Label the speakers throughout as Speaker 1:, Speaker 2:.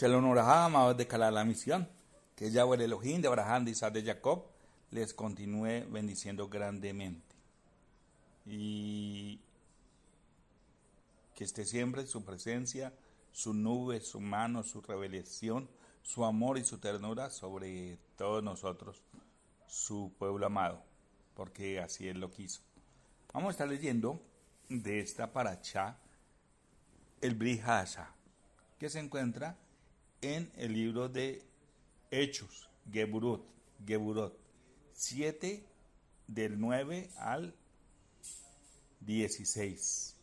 Speaker 1: Shalom Oraham, amados de Cala la misión. Que Yahweh el Elohim de Abraham, de Isaac, de Jacob, les continúe bendiciendo grandemente. Y que esté siempre su presencia, su nube, su mano, su revelación, su amor y su ternura sobre todos nosotros, su pueblo amado, porque así Él lo quiso. Vamos a estar leyendo de esta paracha el Brihasa, que se encuentra en el libro de Hechos, Geburot, Geburot, 7 del 9 al 16.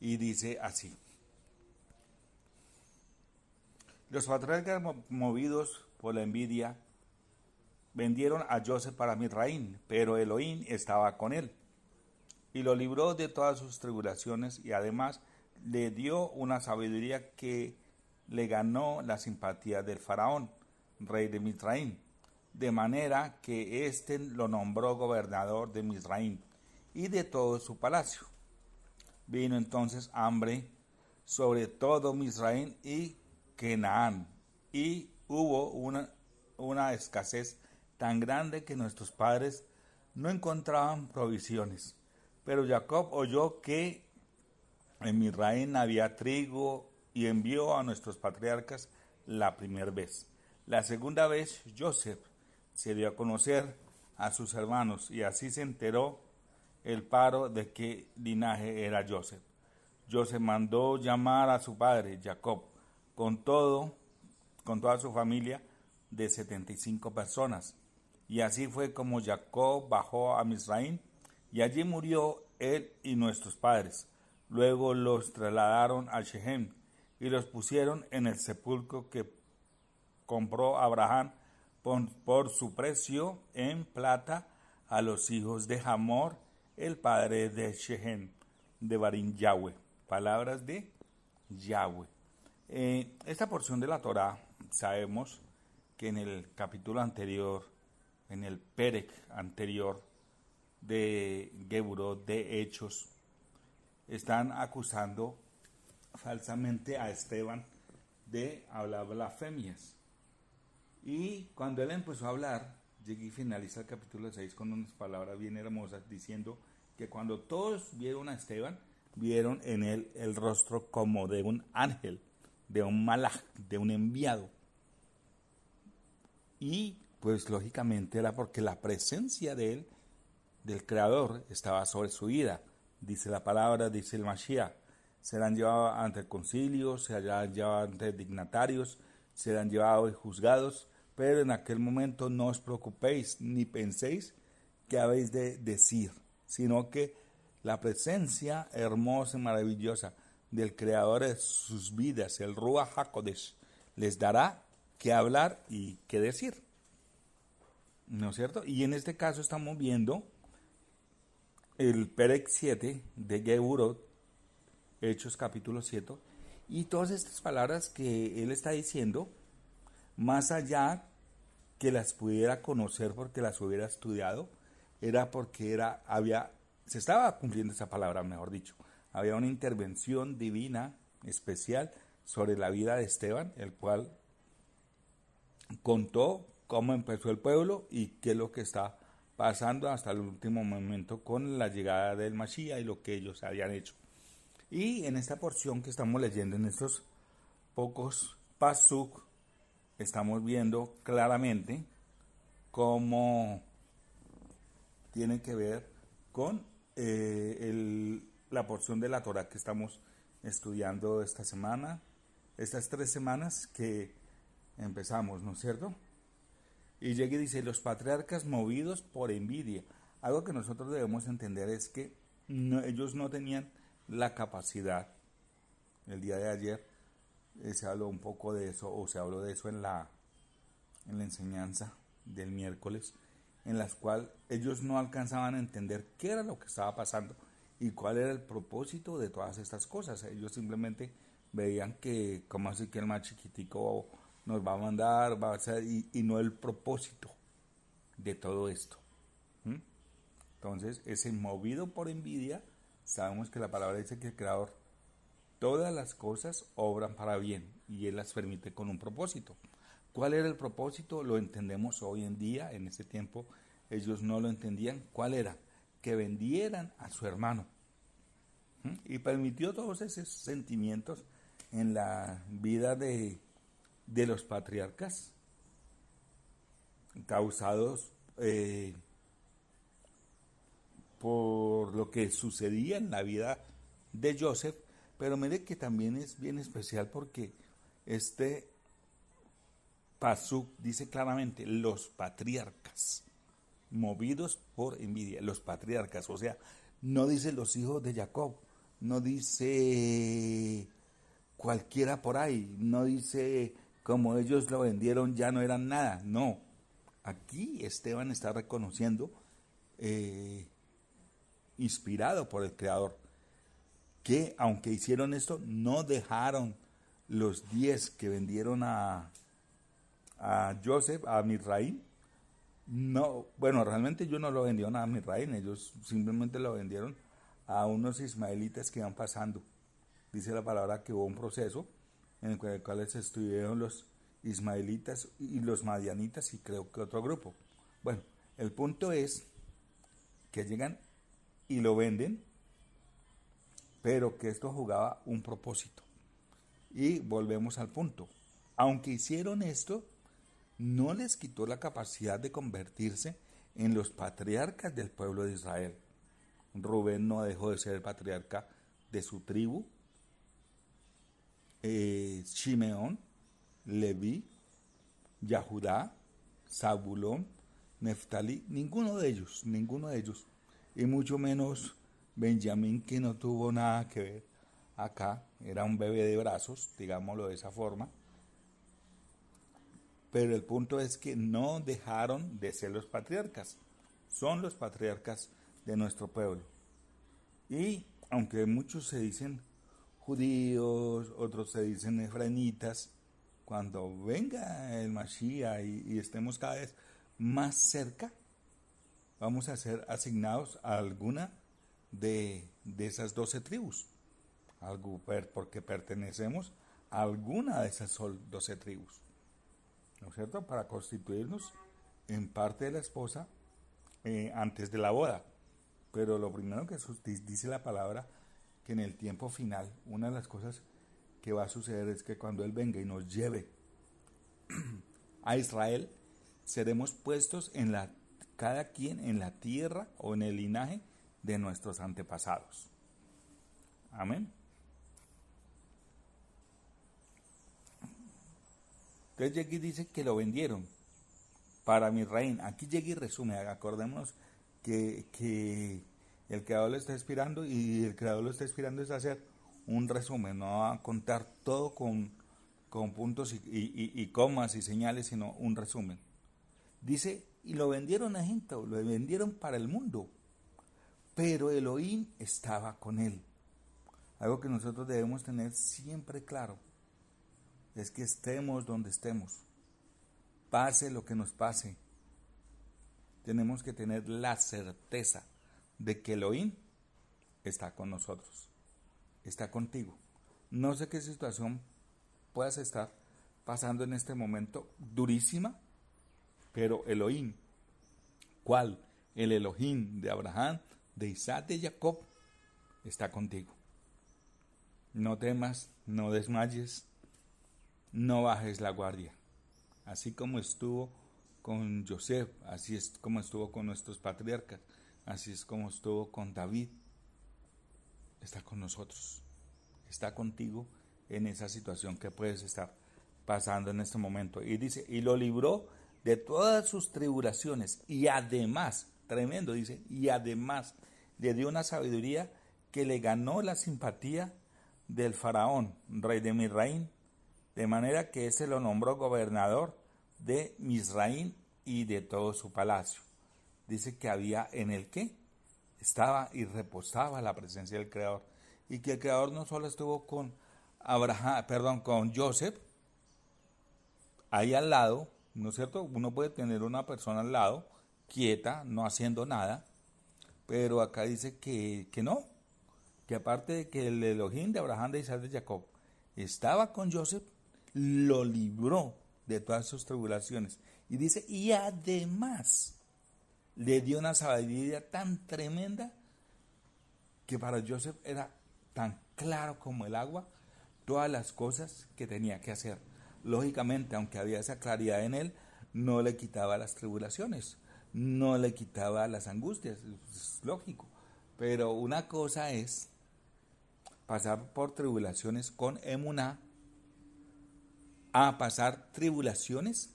Speaker 1: Y dice así. Los patriarcas movidos por la envidia vendieron a Joseph para Misraín, pero Elohim estaba con él y lo libró de todas sus tribulaciones y además le dio una sabiduría que le ganó la simpatía del faraón, rey de Misraim, de manera que éste lo nombró gobernador de Misraim y de todo su palacio. Vino entonces hambre sobre todo Misraim y Kenaán, y hubo una, una escasez tan grande que nuestros padres no encontraban provisiones. Pero Jacob oyó que en Misraim había trigo y envió a nuestros patriarcas la primera vez. La segunda vez Joseph se dio a conocer a sus hermanos y así se enteró el paro de qué linaje era Joseph. Joseph mandó llamar a su padre Jacob con todo, con toda su familia de 75 personas. Y así fue como Jacob bajó a Misraim y allí murió él y nuestros padres. Luego los trasladaron a Shechem y los pusieron en el sepulcro que compró Abraham por, su precio en plata a los hijos de Hamor, el padre de Shechem, de Barín Yahweh. Palabras de Yahweh. Eh, esta porción de la Torah sabemos que en el capítulo anterior, en el Perek anterior de Geburo, de Hechos, están acusando falsamente a Esteban de hablar blasfemias. Y cuando él empezó a hablar, llegué y finaliza el capítulo 6 con unas palabras bien hermosas diciendo que cuando todos vieron a Esteban, vieron en él el rostro como de un ángel, de un malaj, de un enviado. Y pues lógicamente era porque la presencia de él, del Creador, estaba sobre su vida. Dice la palabra, dice el Mashiach serán llevados ante el concilio, serán llevados ante dignatarios, serán llevados y juzgados, pero en aquel momento no os preocupéis ni penséis qué habéis de decir, sino que la presencia hermosa y maravillosa del Creador de sus vidas, el Ruach HaKodesh, les dará qué hablar y qué decir. ¿No es cierto? Y en este caso estamos viendo el Perek 7 de Geburot, Hechos capítulo 7, y todas estas palabras que él está diciendo, más allá que las pudiera conocer porque las hubiera estudiado, era porque era, había, se estaba cumpliendo esa palabra, mejor dicho. Había una intervención divina especial sobre la vida de Esteban, el cual contó cómo empezó el pueblo y qué es lo que está pasando hasta el último momento con la llegada del Mashiach y lo que ellos habían hecho. Y en esta porción que estamos leyendo, en estos pocos pasuk, estamos viendo claramente cómo tiene que ver con eh, la porción de la Torah que estamos estudiando esta semana, estas tres semanas que empezamos, ¿no es cierto? Y llega y dice, los patriarcas movidos por envidia. Algo que nosotros debemos entender es que ellos no tenían la capacidad. El día de ayer eh, se habló un poco de eso, o se habló de eso en la, en la enseñanza del miércoles, en las cual ellos no alcanzaban a entender qué era lo que estaba pasando y cuál era el propósito de todas estas cosas. Ellos simplemente veían que, como así que el más chiquitico nos va a mandar, va a ser, y, no el propósito de todo esto. Entonces, ese movido por envidia, sabemos que la palabra dice que el Creador todas las cosas obran para bien y Él las permite con un propósito. ¿Cuál era el propósito? Lo entendemos hoy en día, en ese tiempo ellos no lo entendían. ¿Cuál era? Que vendieran a su hermano. ¿Mm? Y permitió todos esos sentimientos en la vida de, de los patriarcas, causados eh, por lo que sucedía en la vida de Joseph, pero mire que también es bien especial porque este Pasuk dice claramente los patriarcas, movidos por envidia, los patriarcas, o sea, no dice los hijos de Jacob, no dice cualquiera por ahí, no dice como ellos lo vendieron ya no eran nada, no. Aquí Esteban está reconociendo, eh, inspirado por el Creador, que aunque hicieron esto, no dejaron los diez que vendieron a, a Joseph, a Misraín. No, bueno, realmente yo no lo vendieron a Misraín, ellos simplemente lo vendieron a unos ismaelitas que iban pasando. Dice la palabra que hubo un proceso en el cual se estuvieron los ismaelitas y los madianitas y creo que otro grupo. Bueno, el punto es que llegan y lo venden, pero que esto jugaba un propósito. Y volvemos al punto. Aunque hicieron esto, no les quitó la capacidad de convertirse en los patriarcas del pueblo de Israel. Rubén no dejó de ser patriarca de su tribu. Eh, Shimeón, Leví, Yahudá, Zabulón, Neftalí, ninguno de ellos, ninguno de ellos, y mucho menos Benjamín que no tuvo nada que ver acá, era un bebé de brazos, digámoslo de esa forma, pero el punto es que no dejaron de ser los patriarcas, son los patriarcas de nuestro pueblo. Y aunque muchos se dicen judíos, otros se dicen efraínitas, cuando venga el Mashiach y, estemos cada vez más cerca, vamos a ser asignados a alguna de, esas doce tribus, algo, porque pertenecemos a alguna de esas doce tribus, ¿no es cierto? Para constituirnos en parte de la esposa eh, antes de la boda. Pero lo primero que dice la palabra, que en el tiempo final, una de las cosas que va a suceder es que cuando Él venga y nos lleve a Israel, seremos puestos en la, cada quien en la tierra o en el linaje de nuestros antepasados. Amén. Entonces aquí dice que lo vendieron para mi reina. Aquí llega y resume, acordémonos que, que el creador lo está inspirando y el creador lo está inspirando es hacer un resumen, no a contar todo con, con puntos y, comas y señales, sino un resumen. Dice, y lo vendieron a gente, lo vendieron para el mundo, pero Elohim estaba con él. Algo que nosotros debemos tener siempre claro es que estemos donde estemos, pase lo que nos pase, tenemos que tener la certeza de que Elohim está con nosotros, está contigo. No sé qué situación puedas estar pasando en este momento durísima, pero Elohim, ¿cuál? El Elohim de Abraham, de Isaac, de Jacob, está contigo. No temas, no desmayes, no bajes la guardia. Así como estuvo con Joseph, así es como estuvo con nuestros patriarcas, así es como estuvo con David. Está con nosotros, está contigo en esa situación que puedes estar pasando en este momento. Y dice, y lo libró de todas sus tribulaciones y además, tremendo, dice, y además le dio una sabiduría que le ganó la simpatía del faraón, rey de Misraín, de manera que ése lo nombró gobernador de Misraín y de todo su palacio. Dice que había en el que estaba y reposaba la presencia del Creador y que el Creador no solo estuvo con Abraham, perdón, con Joseph, ahí al lado, ¿no es cierto? Uno puede tener una persona al lado, quieta, no haciendo nada, pero acá dice que, que no, que aparte de que el Elohim de Abraham, de Isaac, de Jacob estaba con Joseph, lo libró de todas sus tribulaciones. Y dice, y además le dio una sabiduría tan tremenda que para Joseph era tan claro como el agua todas las cosas que tenía que hacer. Lógicamente, aunque había esa claridad en él, no le quitaba las tribulaciones, no le quitaba las angustias, es lógico. Pero una cosa es pasar por tribulaciones con emuná a pasar tribulaciones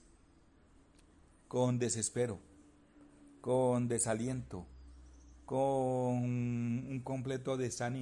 Speaker 1: con desespero, con desaliento, con un completo desánimo.